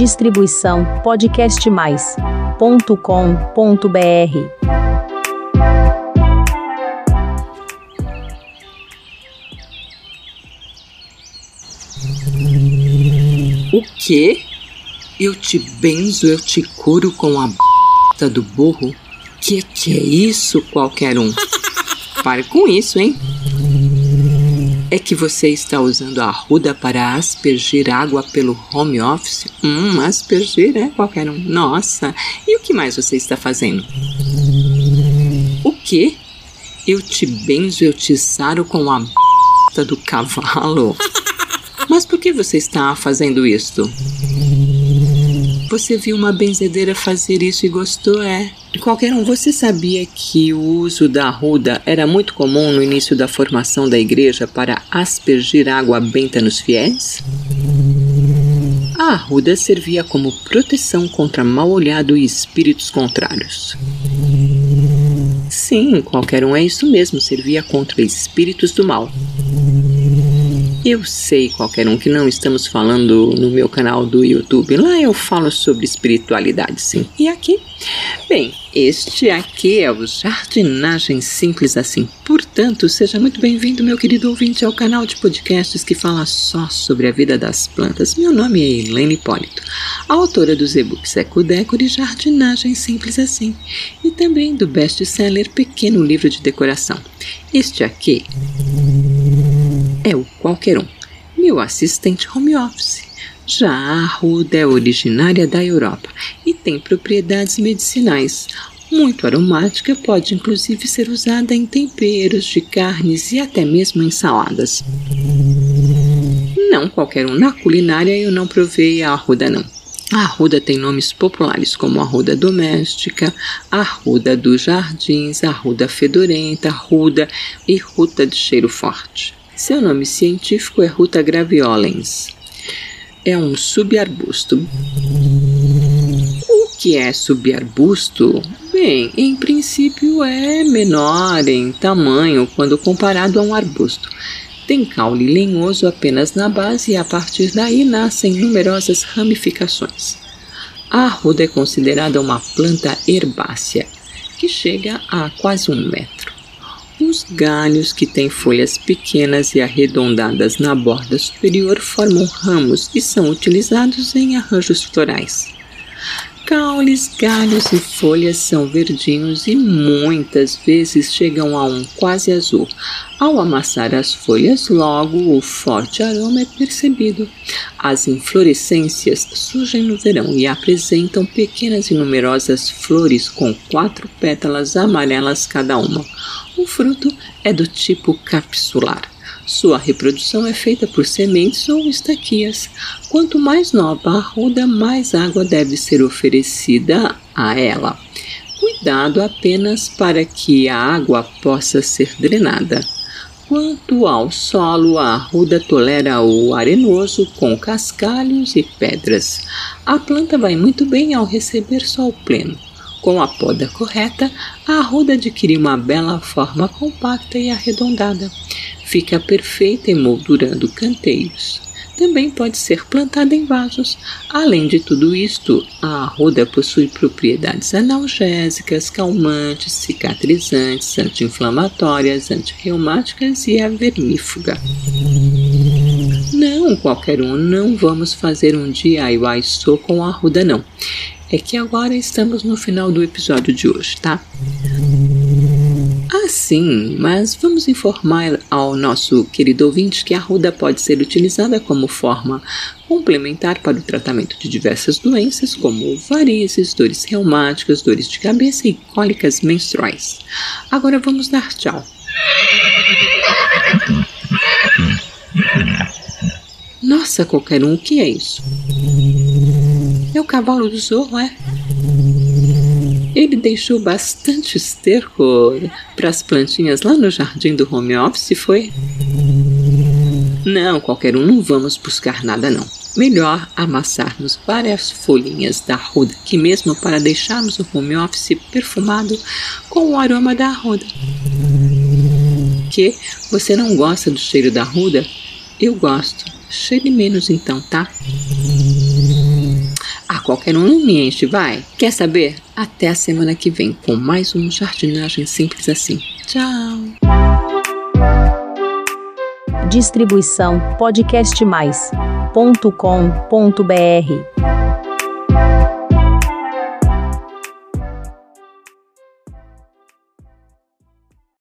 Distribuição podcastmais.com.br. O quê? Eu te benzo, eu te curo com a b do burro? Que que é isso, qualquer um? Pare com isso, hein? É que você está usando a ruda para aspergir água pelo home office? Hum, aspergir é qualquer um. Nossa, e o que mais você está fazendo? O quê? Eu te benzo, eu te saro com a b do cavalo? Mas por que você está fazendo isto? Você viu uma benzedeira fazer isso e gostou, é? Qualquer um, você sabia que o uso da arruda era muito comum no início da formação da igreja para aspergir água benta nos fiéis? A arruda servia como proteção contra mal-olhado e espíritos contrários. Sim, qualquer um é isso mesmo, servia contra espíritos do mal. Eu sei, qualquer um, que não estamos falando no meu canal do YouTube. Lá eu falo sobre espiritualidade, sim. E aqui? Bem, este aqui é o Jardinagem Simples Assim. Portanto, seja muito bem-vindo, meu querido ouvinte, ao canal de podcasts que fala só sobre a vida das plantas. Meu nome é Helene Hipólito, autora dos e-books Eco Decor e Jardinagem Simples Assim, e também do best-seller Pequeno Livro de Decoração. Este aqui é o qualquer um, meu assistente home office. Já a arruda é originária da Europa e tem propriedades medicinais. Muito aromática, pode inclusive ser usada em temperos de carnes e até mesmo em saladas. Não qualquer um na culinária eu não provei a arruda não. A arruda tem nomes populares como arruda doméstica, arruda dos jardins, arruda fedorenta, arruda e ruta de cheiro forte. Seu nome científico é Ruta graviolens. É um subarbusto. O que é subarbusto? Bem, em princípio é menor em tamanho quando comparado a um arbusto. Tem caule lenhoso apenas na base e a partir daí nascem numerosas ramificações. A arruda é considerada uma planta herbácea, que chega a quase um metro. Os galhos, que têm folhas pequenas e arredondadas na borda superior, formam ramos e são utilizados em arranjos florais. Caules, galhos e folhas são verdinhos e muitas vezes chegam a um quase azul. Ao amassar as folhas, logo o forte aroma é percebido. As inflorescências surgem no verão e apresentam pequenas e numerosas flores com quatro pétalas amarelas cada uma. O fruto é do tipo capsular. Sua reprodução é feita por sementes ou estaquias. Quanto mais nova a arruda, mais água deve ser oferecida a ela. Cuidado apenas para que a água possa ser drenada. Quanto ao solo, a arruda tolera o arenoso com cascalhos e pedras. A planta vai muito bem ao receber sol pleno. Com a poda correta, a arruda adquire uma bela forma compacta e arredondada. Fica perfeita emoldurando canteiros. Também pode ser plantada em vasos. Além de tudo isto, a arruda possui propriedades analgésicas, calmantes, cicatrizantes, anti-inflamatórias, antirreumáticas e a vermífuga. Não, qualquer um, não vamos fazer um DIY só com a arruda não é que agora estamos no final do episódio de hoje, tá? Sim, mas vamos informar ao nosso querido ouvinte que a ruda pode ser utilizada como forma complementar para o tratamento de diversas doenças, como varizes, dores reumáticas, dores de cabeça e cólicas menstruais. Agora vamos dar tchau. Nossa, qualquer um, o que é isso? É o cavalo do Zorro, é? Ele deixou bastante esterco para as plantinhas lá no jardim do home office, foi? Não, qualquer um, não vamos buscar nada não. Melhor amassarmos várias folhinhas da arruda, que mesmo para deixarmos o home office perfumado com o aroma da arruda. Que você não gosta do cheiro da arruda? Eu gosto. Cheire menos então, tá? Qualquer um me enche, vai. Quer saber? Até a semana que vem com mais um Jardinagem Simples Assim. Tchau! Distribuição podcastmais.com.br